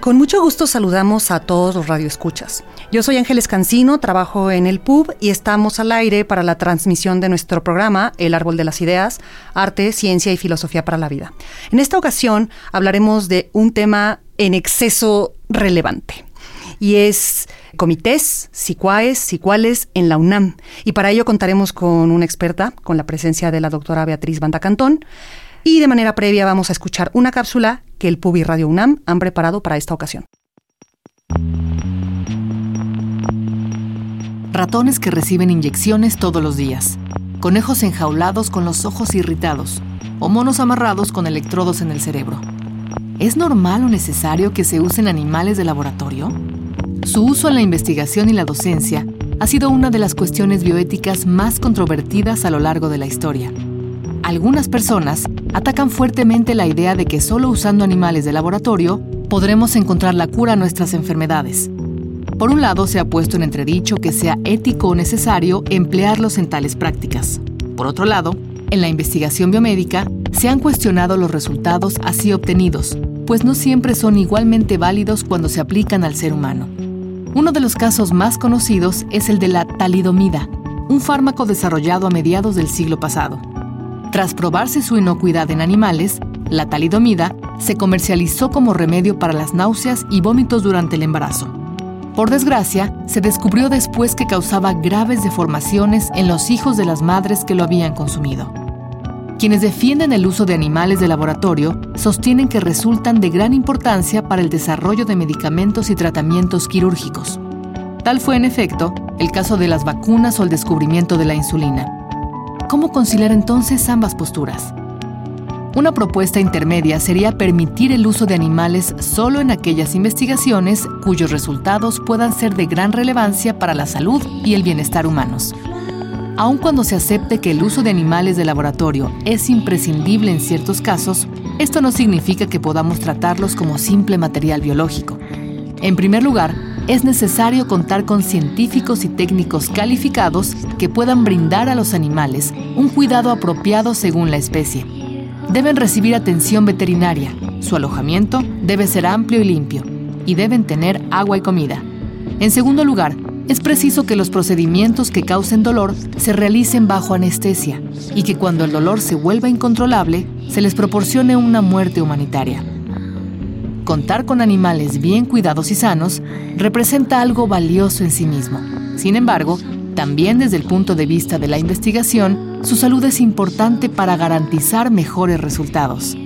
Con mucho gusto saludamos a todos los radioescuchas. Yo soy Ángeles Cancino, trabajo en el PUB y estamos al aire para la transmisión de nuestro programa El Árbol de las Ideas, Arte, Ciencia y Filosofía para la Vida. En esta ocasión hablaremos de un tema en exceso relevante y es comités, sicuaes, sicuales en la UNAM. Y para ello contaremos con una experta, con la presencia de la doctora Beatriz Banda Cantón. Y de manera previa vamos a escuchar una cápsula que el PUB y Radio UNAM han preparado para esta ocasión. Ratones que reciben inyecciones todos los días, conejos enjaulados con los ojos irritados o monos amarrados con electrodos en el cerebro. ¿Es normal o necesario que se usen animales de laboratorio? Su uso en la investigación y la docencia ha sido una de las cuestiones bioéticas más controvertidas a lo largo de la historia. Algunas personas atacan fuertemente la idea de que solo usando animales de laboratorio podremos encontrar la cura a nuestras enfermedades. Por un lado, se ha puesto en entredicho que sea ético o necesario emplearlos en tales prácticas. Por otro lado, en la investigación biomédica se han cuestionado los resultados así obtenidos, pues no siempre son igualmente válidos cuando se aplican al ser humano. Uno de los casos más conocidos es el de la talidomida, un fármaco desarrollado a mediados del siglo pasado. Tras probarse su inocuidad en animales, la talidomida se comercializó como remedio para las náuseas y vómitos durante el embarazo. Por desgracia, se descubrió después que causaba graves deformaciones en los hijos de las madres que lo habían consumido. Quienes defienden el uso de animales de laboratorio sostienen que resultan de gran importancia para el desarrollo de medicamentos y tratamientos quirúrgicos. Tal fue, en efecto, el caso de las vacunas o el descubrimiento de la insulina. ¿Cómo conciliar entonces ambas posturas? Una propuesta intermedia sería permitir el uso de animales solo en aquellas investigaciones cuyos resultados puedan ser de gran relevancia para la salud y el bienestar humanos. Aun cuando se acepte que el uso de animales de laboratorio es imprescindible en ciertos casos, esto no significa que podamos tratarlos como simple material biológico. En primer lugar, es necesario contar con científicos y técnicos calificados que puedan brindar a los animales un cuidado apropiado según la especie. Deben recibir atención veterinaria, su alojamiento debe ser amplio y limpio, y deben tener agua y comida. En segundo lugar, es preciso que los procedimientos que causen dolor se realicen bajo anestesia y que cuando el dolor se vuelva incontrolable, se les proporcione una muerte humanitaria contar con animales bien cuidados y sanos representa algo valioso en sí mismo. Sin embargo, también desde el punto de vista de la investigación, su salud es importante para garantizar mejores resultados.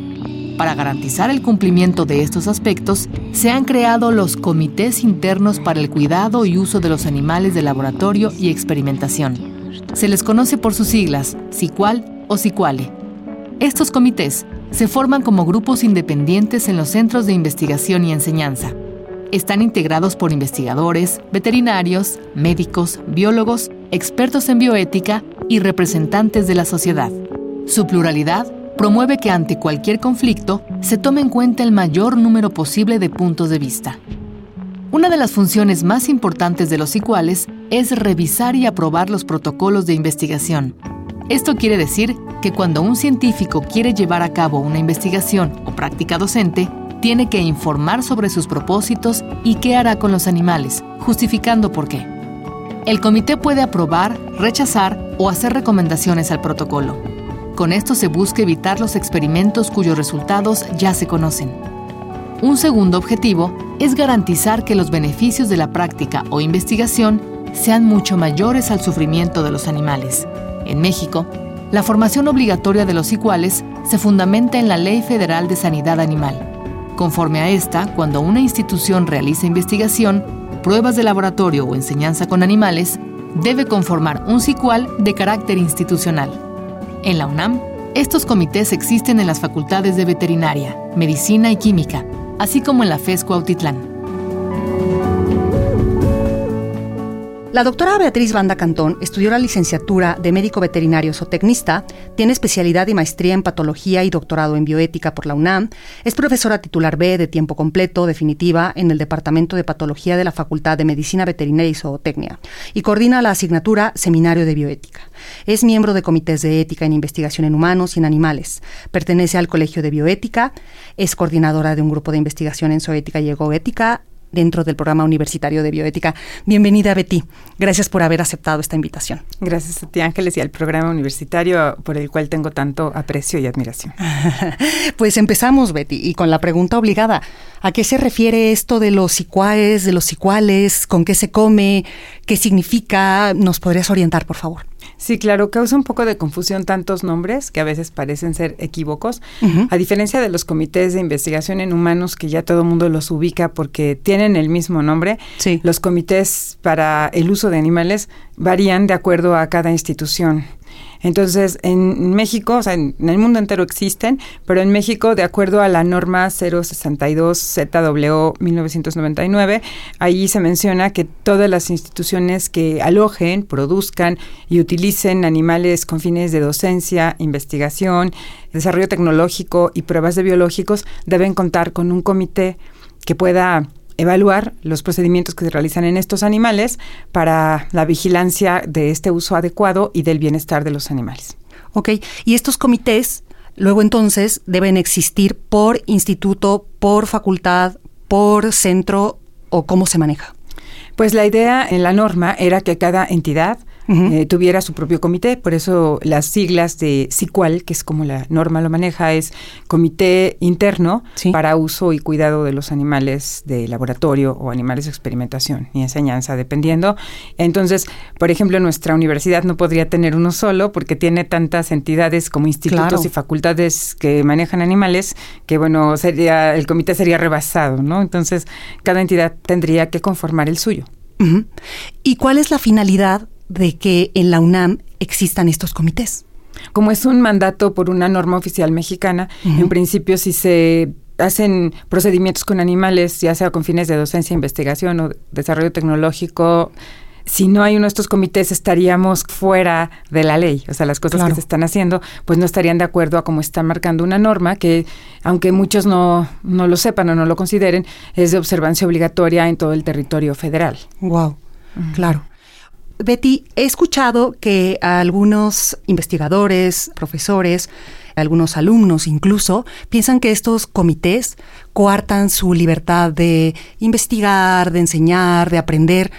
Para garantizar el cumplimiento de estos aspectos, se han creado los comités internos para el cuidado y uso de los animales de laboratorio y experimentación. Se les conoce por sus siglas, SICUAL o SICUALE. Estos comités se forman como grupos independientes en los centros de investigación y enseñanza. Están integrados por investigadores, veterinarios, médicos, biólogos, expertos en bioética y representantes de la sociedad. Su pluralidad promueve que ante cualquier conflicto se tome en cuenta el mayor número posible de puntos de vista. Una de las funciones más importantes de los iguales es revisar y aprobar los protocolos de investigación, esto quiere decir que cuando un científico quiere llevar a cabo una investigación o práctica docente, tiene que informar sobre sus propósitos y qué hará con los animales, justificando por qué. El comité puede aprobar, rechazar o hacer recomendaciones al protocolo. Con esto se busca evitar los experimentos cuyos resultados ya se conocen. Un segundo objetivo es garantizar que los beneficios de la práctica o investigación sean mucho mayores al sufrimiento de los animales. En México, la formación obligatoria de los iguales se fundamenta en la Ley Federal de Sanidad Animal. Conforme a esta, cuando una institución realiza investigación, pruebas de laboratorio o enseñanza con animales, debe conformar un SICUAL de carácter institucional. En la UNAM, estos comités existen en las facultades de veterinaria, medicina y química, así como en la FES Cuautitlán. La doctora Beatriz Banda Cantón estudió la licenciatura de médico veterinario zootecnista, tiene especialidad y maestría en patología y doctorado en bioética por la UNAM, es profesora titular B de tiempo completo definitiva en el Departamento de Patología de la Facultad de Medicina Veterinaria y Zootecnia y coordina la asignatura Seminario de Bioética. Es miembro de comités de ética en investigación en humanos y en animales. Pertenece al Colegio de Bioética, es coordinadora de un grupo de investigación en zoética y egoética dentro del programa universitario de bioética. Bienvenida, Betty. Gracias por haber aceptado esta invitación. Gracias a ti, Ángeles, y al programa universitario por el cual tengo tanto aprecio y admiración. pues empezamos, Betty, y con la pregunta obligada. ¿A qué se refiere esto de los sicuaes, de los sicuales? ¿Con qué se come? ¿Qué significa? ¿Nos podrías orientar, por favor? Sí, claro, causa un poco de confusión tantos nombres que a veces parecen ser equívocos. A diferencia de los comités de investigación en humanos que ya todo el mundo los ubica porque tienen el mismo nombre, los comités para el uso de animales varían de acuerdo a cada institución. Entonces, en México, o sea, en, el mundo entero existen, pero en México, de acuerdo a la norma 062 ZW 1999, ahí se menciona que todas las instituciones que alojen, produzcan y utilicen animales con fines de docencia, investigación, desarrollo tecnológico y pruebas de biológicos deben contar con un comité que pueda evaluar los procedimientos que se realizan en estos animales para la vigilancia de este uso adecuado y del bienestar de los animales. Ok, y estos comités luego entonces deben existir por instituto, por facultad, por centro o cómo se maneja. Pues la idea en la norma era que cada entidad eh, tuviera su propio comité. Por eso las siglas de CICUAL, que es como la norma lo maneja, es Comité Interno para Uso y Cuidado de los Animales de Laboratorio o Animales de Experimentación y Enseñanza, dependiendo. Entonces, por ejemplo, nuestra universidad no podría tener uno solo porque tiene tantas entidades como institutos y facultades que manejan animales que, bueno, sería el comité sería rebasado, ¿no? Entonces, cada entidad tendría que conformar el suyo. ¿Y cuál es la finalidad de que en la UNAM existan estos comités. Como es un mandato por una norma oficial mexicana, en principio si se hacen procedimientos con animales, ya sea con fines de docencia, investigación o desarrollo tecnológico, si no hay uno de estos comités estaríamos fuera de la ley. O sea, las cosas que se están haciendo, pues no estarían de acuerdo a cómo está marcando una norma que, aunque muchos no, no lo sepan o no lo consideren, es de observancia obligatoria en todo el territorio federal. Wow, claro. Betty, he escuchado que algunos investigadores, profesores, algunos alumnos incluso, piensan que estos comités coartan su libertad de investigar, de enseñar, de aprender.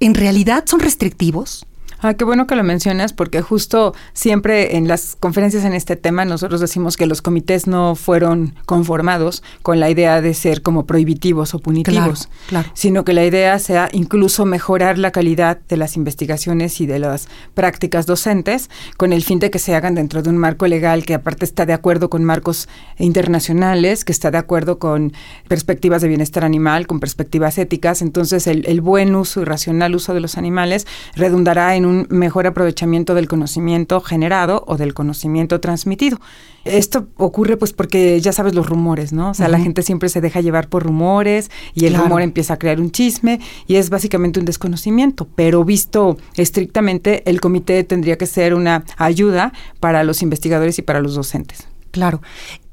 ¿En realidad son restrictivos? Ah, qué bueno que lo mencionas porque justo siempre en las conferencias en este tema nosotros decimos que los comités no fueron conformados con la idea de ser como prohibitivos o punitivos, sino que la idea sea incluso mejorar la calidad de las investigaciones y de las prácticas docentes con el fin de que se hagan dentro de un marco legal que aparte está de acuerdo con marcos internacionales, que está de acuerdo con perspectivas de bienestar animal, con perspectivas éticas. Entonces el, el buen uso y racional uso de los animales redundará en un mejor aprovechamiento del conocimiento generado o del conocimiento transmitido. Esto ocurre pues porque ya sabes los rumores, ¿no? O sea, la gente siempre se deja llevar por rumores y el rumor empieza a crear un chisme y es básicamente un desconocimiento, pero visto estrictamente el comité tendría que ser una ayuda para los investigadores y para los docentes. Claro.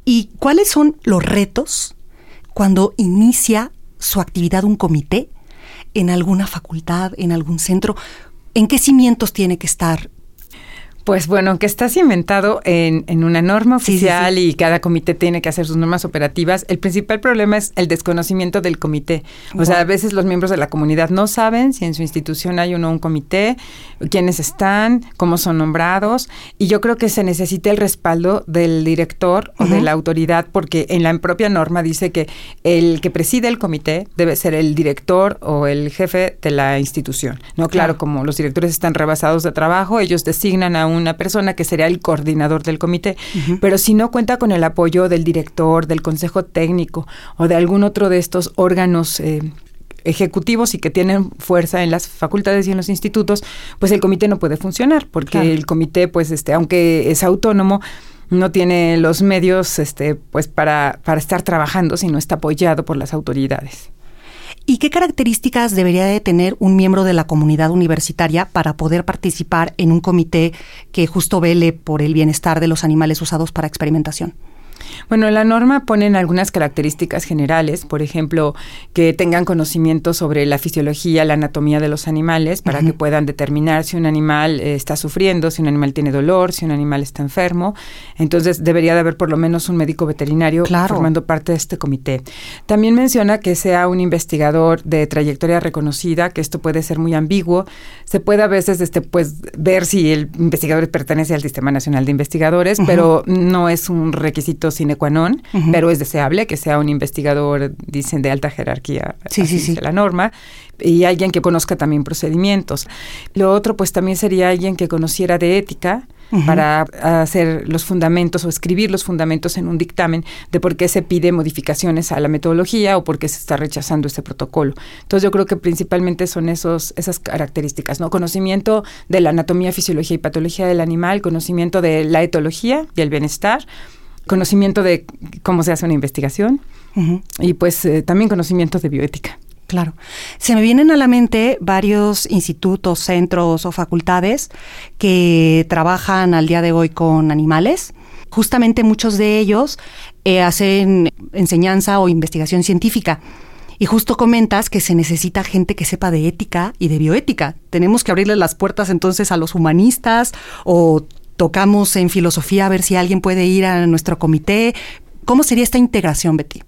¿Y cuáles son los retos cuando inicia su actividad un comité en alguna facultad, en algún centro? ¿En qué cimientos tiene que estar pues bueno, que está cimentado en, en una norma oficial y cada comité tiene que hacer sus normas operativas. El principal problema es el desconocimiento del comité. O sea, a veces los miembros de la comunidad no saben si en su institución hay o no un comité, quiénes están, cómo son nombrados. Y yo creo que se necesita el respaldo del director o de la autoridad, porque en la propia norma dice que el que preside el comité debe ser el director o el jefe de la institución. No, claro, como los directores están rebasados de trabajo, ellos designan a una persona que sería el coordinador del comité, pero si no cuenta con el apoyo del director, del consejo técnico o de algún otro de estos órganos eh, ejecutivos y que tienen fuerza en las facultades y en los institutos, pues el comité no puede funcionar, porque el comité, pues, este, aunque es autónomo, no tiene los medios este, pues para, para estar trabajando si no está apoyado por las autoridades. ¿Y qué características debería de tener un miembro de la comunidad universitaria para poder participar en un comité que justo vele por el bienestar de los animales usados para experimentación? Bueno, la norma pone algunas características generales, por ejemplo, que tengan conocimiento sobre la fisiología, la anatomía de los animales, para que puedan determinar si un animal eh, está sufriendo, si un animal tiene dolor, si un animal está enfermo. Entonces, debería de haber por lo menos un médico veterinario formando parte de este comité. También menciona que sea un investigador de trayectoria reconocida, que esto puede ser muy ambiguo. Se puede a veces este, pues, ver si el investigador pertenece al Sistema Nacional de Investigadores, pero no es un requisito sine qua non, pero es deseable que sea un investigador, dicen, de alta jerarquía, sí, sí, sí. la norma, y alguien que conozca también procedimientos. Lo otro, pues también sería alguien que conociera de ética, para hacer los fundamentos o escribir los fundamentos en un dictamen de por qué se pide modificaciones a la metodología o por qué se está rechazando este protocolo. Entonces yo creo que principalmente son esos, esas características, ¿no? Conocimiento de la anatomía, fisiología y patología del animal, conocimiento de la etología y el bienestar, conocimiento de cómo se hace una investigación y pues eh, también conocimiento de bioética. Claro. Se me vienen a la mente varios institutos, centros o facultades que trabajan al día de hoy con animales. Justamente muchos de ellos eh, hacen enseñanza o investigación científica. Y justo comentas que se necesita gente que sepa de ética y de bioética. Tenemos que abrirle las puertas entonces a los humanistas o tocamos en filosofía a ver si alguien puede ir a nuestro comité. ¿Cómo sería esta integración, Betty?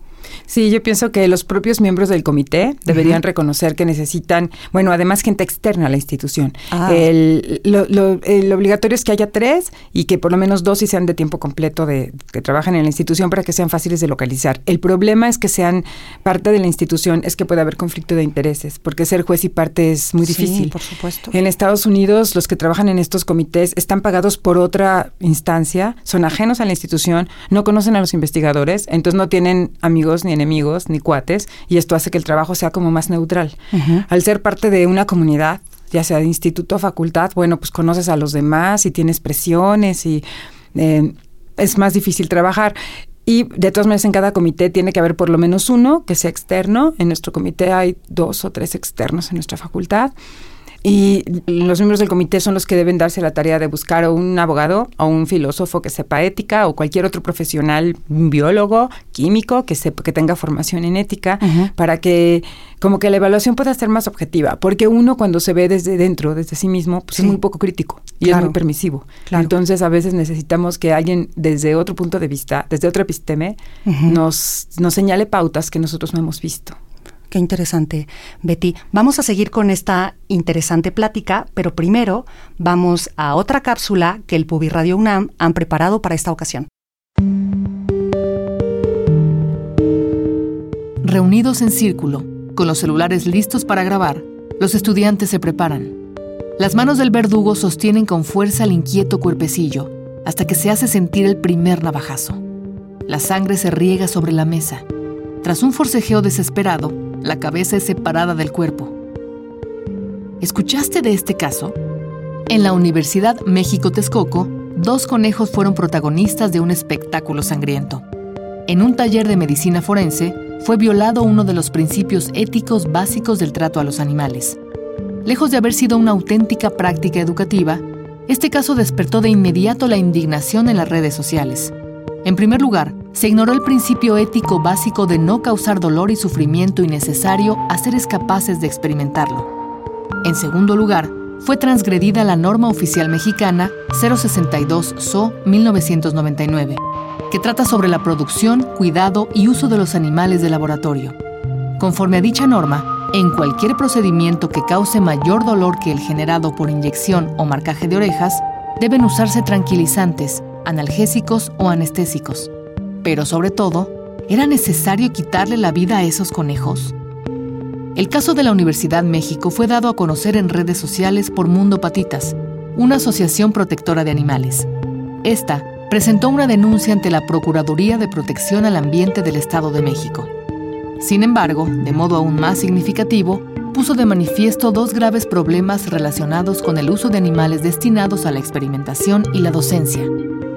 Sí, yo pienso que los propios miembros del comité deberían reconocer que necesitan, bueno, además gente externa a la institución. Ah. El, lo, obligatorio es que haya tres y que por lo menos dos y sean de tiempo completo de que trabajen en la institución para que sean fáciles de localizar. El problema es que sean parte de la institución, es que puede haber conflicto de intereses, porque ser juez y parte es muy difícil. Sí, por supuesto. En Estados Unidos, los que trabajan en estos comités están pagados por otra instancia, son ajenos a la institución, no conocen a los investigadores, entonces no tienen amigos ni enemigos, ni cuates, y esto hace que el trabajo sea como más neutral. Al ser parte de una comunidad, ya sea de instituto o facultad, bueno, pues conoces a los demás y tienes presiones y eh, es más difícil trabajar. Y de todas maneras, en cada comité tiene que haber por lo menos uno que sea externo. En nuestro comité hay dos o tres externos en nuestra facultad. Y los miembros del comité son los que deben darse la tarea de buscar a un abogado o un filósofo que sepa ética o cualquier otro profesional, un biólogo, químico, que, sepa, que tenga formación en ética, para que como que la evaluación pueda ser más objetiva. Porque uno cuando se ve desde dentro, desde sí mismo, pues es muy poco crítico y es muy permisivo. Entonces a veces necesitamos que alguien desde otro punto de vista, desde otro episteme, nos, nos señale pautas que nosotros no hemos visto. Qué interesante, Betty. Vamos a seguir con esta interesante plática, pero primero vamos a otra cápsula que el Pubi Radio UNAM han preparado para esta ocasión. Reunidos en círculo, con los celulares listos para grabar, los estudiantes se preparan. Las manos del verdugo sostienen con fuerza el inquieto cuerpecillo hasta que se hace sentir el primer navajazo. La sangre se riega sobre la mesa. Tras un forcejeo desesperado, la cabeza es separada del cuerpo. ¿Escuchaste de este caso? En la Universidad México Texcoco, dos conejos fueron protagonistas de un espectáculo sangriento. En un taller de medicina forense, fue violado uno de los principios éticos básicos del trato a los animales. Lejos de haber sido una auténtica práctica educativa, este caso despertó de inmediato la indignación en las redes sociales. En primer lugar, se ignoró el principio ético básico de no causar dolor y sufrimiento innecesario a seres capaces de experimentarlo. En segundo lugar, fue transgredida la norma oficial mexicana 062 SO 1999, que trata sobre la producción, cuidado y uso de los animales de laboratorio. Conforme a dicha norma, en cualquier procedimiento que cause mayor dolor que el generado por inyección o marcaje de orejas, deben usarse tranquilizantes, analgésicos o anestésicos. Pero sobre todo, ¿era necesario quitarle la vida a esos conejos? El caso de la Universidad México fue dado a conocer en redes sociales por Mundo Patitas, una asociación protectora de animales. Esta presentó una denuncia ante la Procuraduría de Protección al Ambiente del Estado de México. Sin embargo, de modo aún más significativo, puso de manifiesto dos graves problemas relacionados con el uso de animales destinados a la experimentación y la docencia,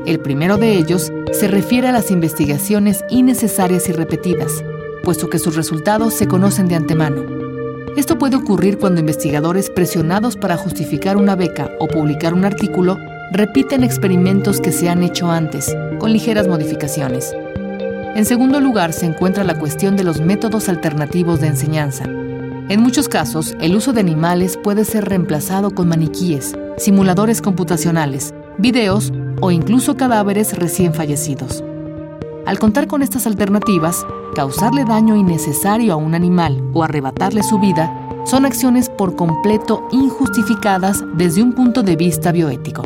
El primero de ellos se refiere a las investigaciones innecesarias y repetidas, puesto que sus resultados se conocen de antemano. Esto puede ocurrir cuando investigadores presionados para justificar una beca o publicar un artículo repiten experimentos que se han hecho antes, con ligeras modificaciones. En segundo lugar se encuentra la cuestión de los métodos alternativos de enseñanza. En muchos casos, el uso de animales puede ser reemplazado con maniquíes, simuladores computacionales, videos o incluso cadáveres recién fallecidos. Al contar con estas alternativas, causarle daño innecesario a un animal o arrebatarle su vida son acciones por completo injustificadas desde un punto de vista bioético.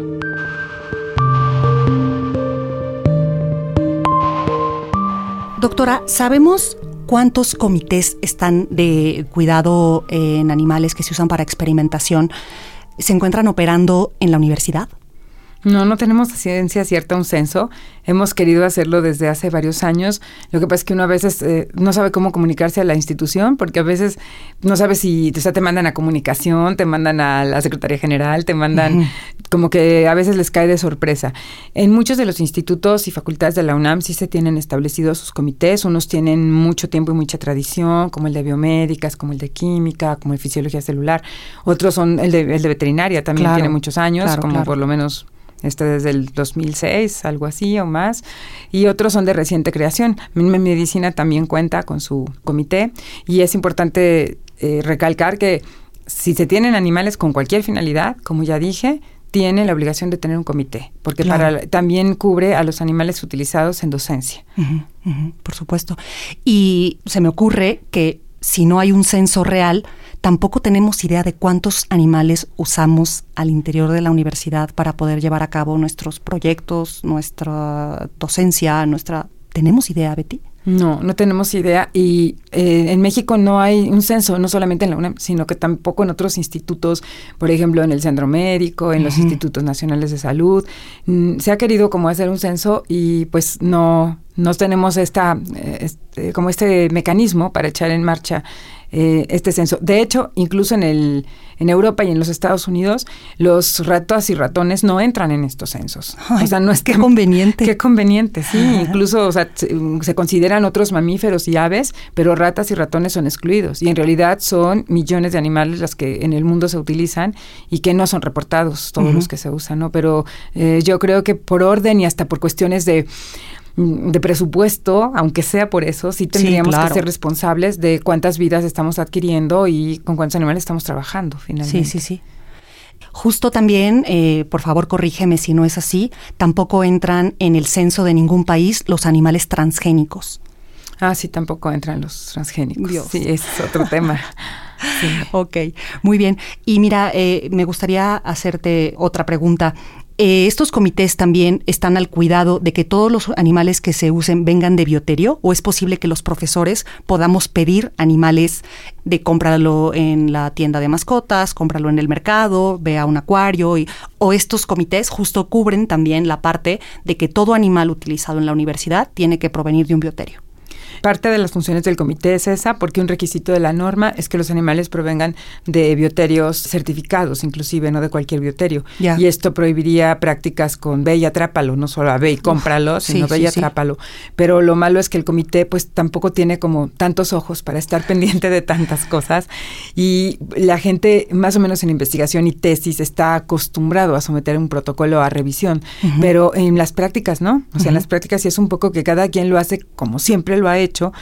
Doctora, ¿sabemos cuántos comités están de cuidado en animales que se usan para experimentación se encuentran operando en la universidad? No, no tenemos ciencia cierta un censo. Hemos querido hacerlo desde hace varios años. Lo que pasa es que uno a veces eh, no sabe cómo comunicarse a la institución, porque a veces no sabe si o sea, te mandan a comunicación, te mandan a la Secretaría General, te mandan como que a veces les cae de sorpresa. En muchos de los institutos y facultades de la UNAM sí se tienen establecidos sus comités. Unos tienen mucho tiempo y mucha tradición, como el de biomédicas, como el de química, como el de fisiología celular. Otros son el de, el de veterinaria, también tiene muchos años, como por lo menos este desde el 2006, algo así o más, y otros son de reciente creación. Mi Medicina también cuenta con su comité y es importante eh, recalcar que si se tienen animales con cualquier finalidad, como ya dije, tiene la obligación de tener un comité, porque para, también cubre a los animales utilizados en docencia. por supuesto. Y se me ocurre que si no hay un censo real, tampoco tenemos idea de cuántos animales usamos al interior de la universidad para poder llevar a cabo nuestros proyectos, nuestra docencia, nuestra... ¿Tenemos idea, Betty? No, no tenemos idea y eh, en México no hay un censo, no solamente en la UNAM, sino que tampoco en otros institutos, por ejemplo en el Centro Médico, en los institutos nacionales de salud. Mm, se ha querido como hacer un censo y pues no, no tenemos esta, eh, este, como este mecanismo para echar en marcha eh, este censo. De hecho, incluso en, el, en Europa y en los Estados Unidos, los ratos y ratones no entran en estos censos. o sea, no es Qué conveniente. Qué conveniente, sí. Incluso o sea, se, consideran otros mamíferos y aves, pero ratas y ratones son excluidos. Y en realidad son millones de animales las que en el mundo se utilizan y que no son reportados todos los que se usan, ¿no? Pero eh, yo creo que por orden y hasta por cuestiones de de presupuesto, aunque sea por eso, sí tendríamos que ser responsables de cuántas vidas estamos adquiriendo y con cuántos animales estamos trabajando finalmente. Sí, sí, sí. Justo también, eh, por favor corrígeme si no es así, tampoco entran en el censo de ningún país los animales transgénicos. Ah, sí, tampoco entran los transgénicos. Sí, es otro tema. Ok, muy bien. Y mira, eh, me gustaría hacerte otra pregunta. Eh, estos comités también están al cuidado de que todos los animales que se usen vengan de bioterio o es posible que los profesores podamos pedir animales de cómpralo en la tienda de mascotas, cómpralo en el mercado, ve a un acuario y, o estos comités justo cubren también la parte de que todo animal utilizado en la universidad tiene que provenir de un bioterio. Parte de las funciones del comité es esa, porque un requisito de la norma es que los animales provengan de bioterios certificados, inclusive, no de cualquier bioterio. Y esto prohibiría prácticas con ve y atrápalo, no solo a ve y cómpralo, sino ve y atrápalo. Pero lo malo es que el comité pues tampoco tiene como tantos ojos para estar pendiente de tantas cosas. Y la gente más o menos en investigación y tesis está acostumbrado a someter un protocolo a revisión, pero en las prácticas no, o sea, en las prácticas sí es un poco que cada quien lo hace como siempre lo ha hecho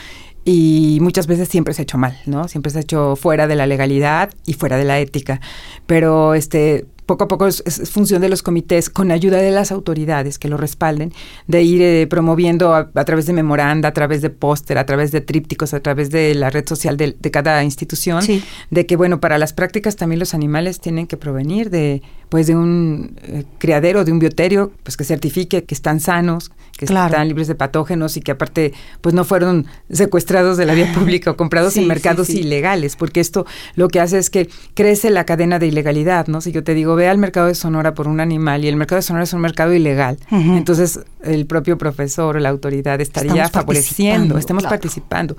y muchas veces siempre se ha hecho mal, ¿no? Siempre se ha hecho fuera de la legalidad y fuera de la ética. Pero este poco a poco es, función de los comités, con ayuda de las autoridades que lo respalden, de ir eh, promoviendo a, través de memoranda, a través de póster, a través de trípticos, a través de la red social de, cada institución, de que, bueno, para las prácticas también los animales tienen que provenir de, pues, de un eh, criadero, de un bioterio, pues que certifique que están sanos, que están libres de patógenos y que aparte pues no fueron secuestrados de la vía pública o comprados en mercados ilegales, porque esto lo que hace es que crece la cadena de ilegalidad, ¿no? Si yo te digo, provea al mercado de Sonora por un animal y el mercado de Sonora es un mercado ilegal, entonces el propio profesor o la autoridad estaría favoreciendo, estamos participando.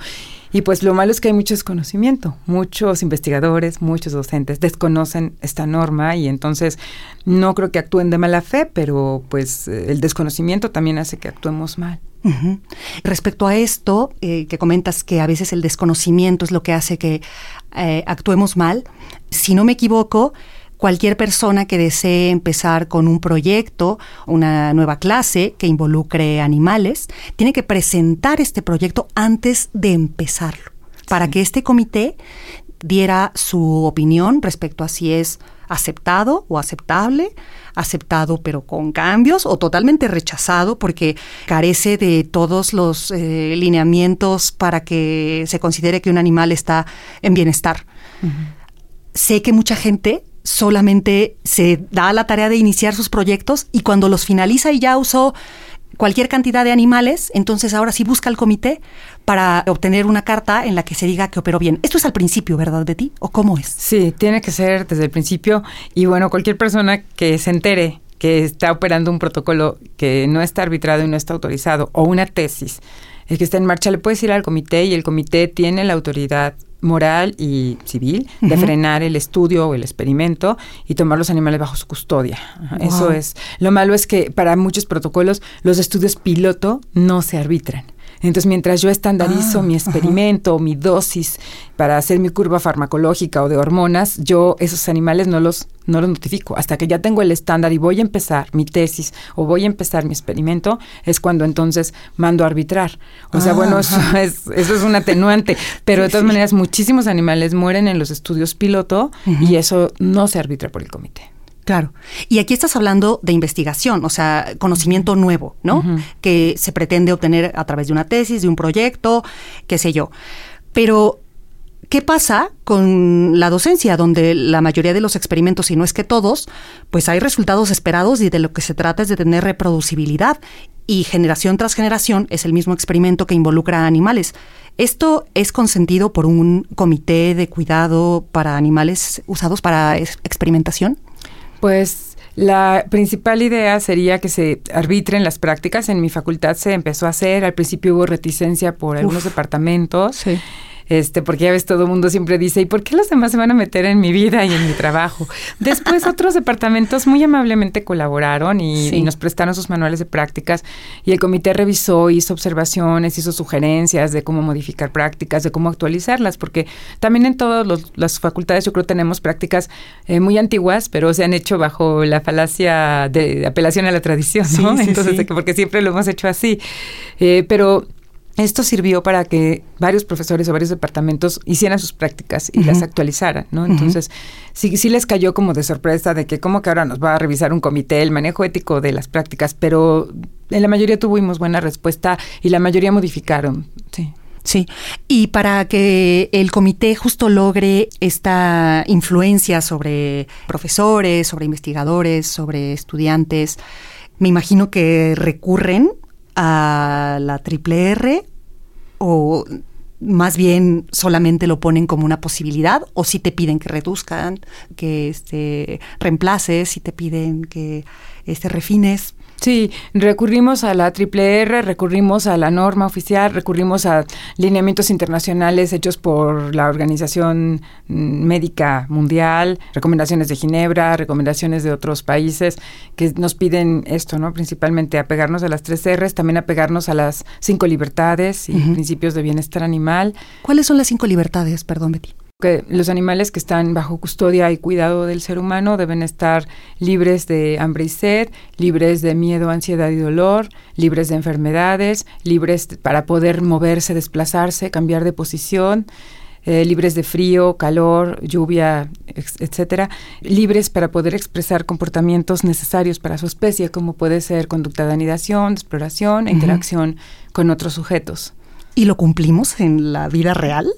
Y pues lo malo es que hay mucho desconocimiento. Muchos investigadores, muchos docentes desconocen esta norma y entonces no creo que actúen de mala fe, pero pues el desconocimiento también hace que actuemos mal. Respecto a esto, eh, que comentas que a veces el desconocimiento es lo que hace que eh, actuemos mal, si no me equivoco, cualquier persona que desee empezar con un proyecto, una nueva clase que involucre animales, tiene que presentar este proyecto antes de empezarlo, para que este comité diera su opinión respecto a si es aceptado o aceptable, aceptado pero con cambios o totalmente rechazado porque carece de todos los eh, lineamientos para que se considere que un animal está en bienestar. Sé que mucha gente solamente se da la tarea de iniciar sus proyectos y cuando los finaliza y ya usó cualquier cantidad de animales, entonces ahora sí busca el comité para obtener una carta en la que se diga que operó bien. Esto es al principio, ¿verdad, Betty? ¿O cómo es? Sí, tiene que ser desde el principio y bueno, cualquier persona que se entere que está operando un protocolo que no está arbitrado y no está autorizado o una tesis el que está en marcha le puedes ir al comité y el comité tiene la autoridad moral y civil de frenar el estudio o el experimento y tomar los animales bajo su custodia. Eso es. Lo malo es que para muchos protocolos los estudios piloto no se arbitran. Entonces, mientras yo estandarizo ah, mi experimento, mi dosis para hacer mi curva farmacológica o de hormonas, yo esos animales no los, no los notifico. Hasta que ya tengo el estándar y voy a empezar mi tesis o voy a empezar mi experimento, es cuando entonces mando a arbitrar. O sea, bueno, eso es, eso es un atenuante. Pero de todas maneras, muchísimos animales mueren en los estudios piloto y eso no se arbitra por el comité. Claro. Y aquí estás hablando de investigación, o sea, conocimiento nuevo, ¿no? Que se pretende obtener a través de una tesis, de un proyecto, qué sé yo. Pero, ¿qué pasa con la docencia, donde la mayoría de los experimentos, si no es que todos, pues hay resultados esperados y de lo que se trata es de tener reproducibilidad? Y generación tras generación es el mismo experimento que involucra a animales. ¿Esto es consentido por un comité de cuidado para animales usados para experimentación? Pues la principal idea sería que se arbitren las prácticas. En mi facultad se empezó a hacer, al principio hubo reticencia por algunos departamentos. Sí este, porque ya ves, todo el mundo siempre dice, ¿y por qué los demás se van a meter en mi vida y en mi trabajo? Después otros departamentos muy amablemente colaboraron y, nos prestaron sus manuales de prácticas y el comité revisó, hizo observaciones, hizo sugerencias de cómo modificar prácticas, de cómo actualizarlas, porque también en todas las facultades yo creo tenemos prácticas eh, muy antiguas, pero se han hecho bajo la falacia de, apelación a la tradición, ¿no? Entonces, porque siempre lo hemos hecho así. Eh, pero esto sirvió para que varios profesores o varios departamentos hicieran sus prácticas y las actualizaran, ¿no? Entonces, sí, sí les cayó como de sorpresa de que como que ahora nos va a revisar un comité el manejo ético de las prácticas, pero en la mayoría tuvimos buena respuesta y la mayoría modificaron, sí. Sí, y para que el comité justo logre esta influencia sobre profesores, sobre investigadores, sobre estudiantes, me imagino que recurren a la triple R o más bien solamente lo ponen como una posibilidad o si te piden que reduzcan, que este, reemplaces, si te piden que este, refines. Sí, recurrimos a la Triple R, recurrimos a la norma oficial, recurrimos a lineamientos internacionales hechos por la Organización Médica Mundial, recomendaciones de Ginebra, recomendaciones de otros países que nos piden esto, ¿no? Principalmente apegarnos a las tres R's, también apegarnos a las cinco libertades y principios de bienestar animal. ¿Cuáles son las cinco libertades? Perdón, Betty que los animales que están bajo custodia y cuidado del ser humano deben estar libres de hambre y sed, libres de miedo, ansiedad y dolor, libres de enfermedades, libres para poder moverse, desplazarse, cambiar de posición, eh, libres de frío, calor, lluvia, etcétera, libres para poder expresar comportamientos necesarios para su especie, como puede ser conducta de anidación, exploración e interacción con otros sujetos. ¿Y lo cumplimos en la vida real?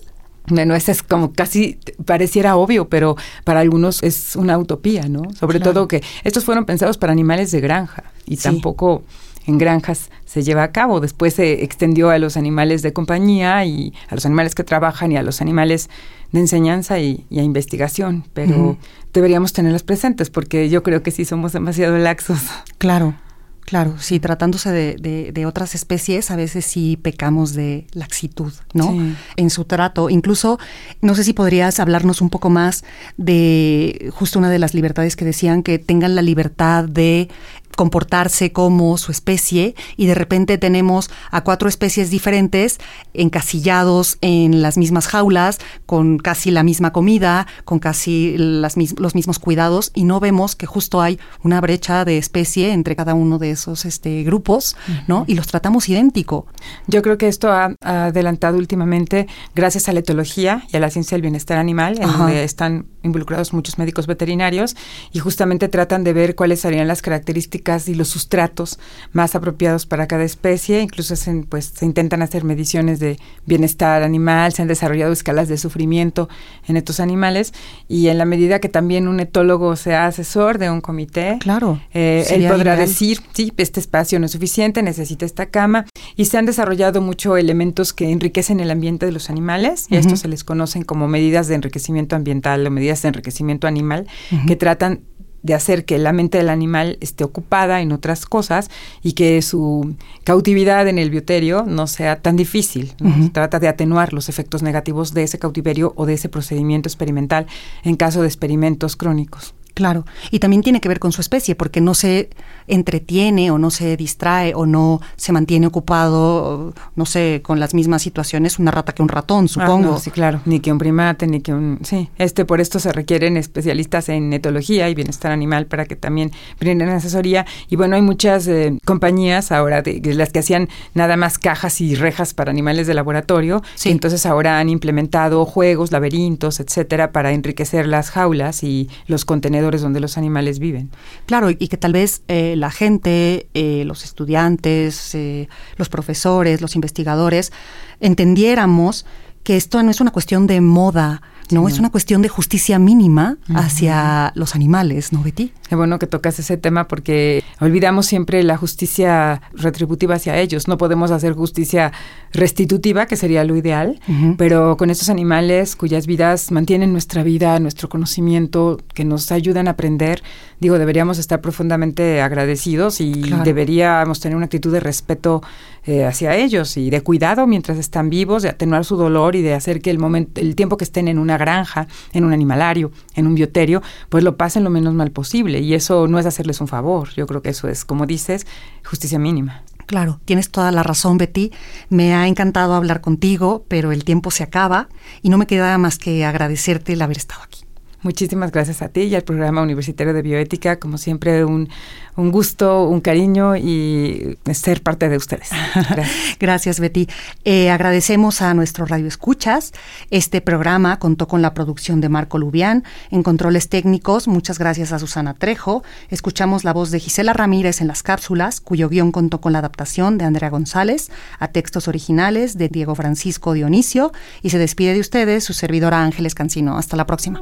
Bueno, eso es como casi pareciera obvio, pero para algunos es una utopía, ¿no? Sobre todo que estos fueron pensados para animales de granja y tampoco en granjas se lleva a cabo. Después se extendió a los animales de compañía y a los animales que trabajan y a los animales de enseñanza y, a investigación, pero deberíamos tenerlas presentes porque yo creo que sí somos demasiado laxos. Claro. Claro, sí, tratándose de, de, otras especies, a veces sí pecamos de laxitud, ¿no? En su trato. Incluso, no sé si podrías hablarnos un poco más de justo una de las libertades que decían que tengan la libertad de comportarse como su especie y de repente tenemos a cuatro especies diferentes encasillados en las mismas jaulas, con casi la misma comida, con casi las, los mismos cuidados y no vemos que justo hay una brecha de especie entre cada uno de esos este, grupos, ¿no? Y los tratamos idéntico. Yo creo que esto ha, adelantado últimamente gracias a la etología y a la ciencia del bienestar animal, en donde están involucrados muchos médicos veterinarios y justamente tratan de ver cuáles serían las características y los sustratos más apropiados para cada especie. Incluso se, pues, se intentan hacer mediciones de bienestar animal, se han desarrollado escalas de sufrimiento en estos animales. Y en la medida que también un etólogo sea asesor de un comité, claro, eh, él podrá decir, sí, este espacio no es suficiente, necesita esta cama y se han desarrollado mucho elementos que enriquecen el ambiente de los animales y a estos se les conocen como medidas de enriquecimiento ambiental o medidas de enriquecimiento animal que tratan de hacer que la mente del animal esté ocupada en otras cosas y que su cautividad en el bioterio no sea tan difícil. Se trata de atenuar los efectos negativos de ese cautiverio o de ese procedimiento experimental en caso de experimentos crónicos. Claro, y también tiene que ver con su especie, porque no se entretiene o no se distrae o no se mantiene ocupado, no sé, con las mismas situaciones una rata que un ratón, ah, supongo. sí, claro, ni que un primate, ni que un... Sí, este por esto se requieren especialistas en etología y bienestar animal para que también brinden asesoría. Y bueno, hay muchas eh, compañías ahora de, las que hacían nada más cajas y rejas para animales de laboratorio, sí. entonces ahora han implementado juegos, laberintos, etcétera, para enriquecer las jaulas y los contenedores donde los animales viven. Claro, y que tal vez eh, la gente, eh, los estudiantes, eh, los profesores, los investigadores, entendiéramos que esto no es una cuestión de moda, no, es una cuestión de justicia mínima hacia los animales, ¿no, Betty? Qué bueno que tocas ese tema porque olvidamos siempre la justicia retributiva hacia ellos. No podemos hacer justicia restitutiva, que sería lo ideal, pero con estos animales cuyas vidas mantienen nuestra vida, nuestro conocimiento, que nos ayudan a aprender, digo, deberíamos estar profundamente agradecidos y deberíamos tener una actitud de respeto eh, hacia ellos y de cuidado mientras están vivos, de atenuar su dolor y de hacer que el momento, el tiempo que estén en una granja, en un animalario, en un bioterio, pues lo pasen lo menos mal posible. Y eso no es hacerles un favor. Yo creo que eso es, como dices, justicia mínima. Claro, tienes toda la razón, Betty. Me ha encantado hablar contigo, pero el tiempo se acaba y no me queda más que agradecerte el haber estado aquí. Muchísimas gracias a ti y al programa universitario de bioética. Como siempre, un, un gusto, un cariño y ser parte de ustedes. Gracias, Betty. Eh, agradecemos a nuestro Radio Escuchas. Este programa contó con la producción de Marco Lubián. En controles técnicos, muchas gracias a Susana Trejo. Escuchamos la voz de Gisela Ramírez en las cápsulas, cuyo guion contó con la adaptación de Andrea González a textos originales de Diego Francisco Dionisio. Y se despide de ustedes su servidora Ángeles Cancino. Hasta la próxima.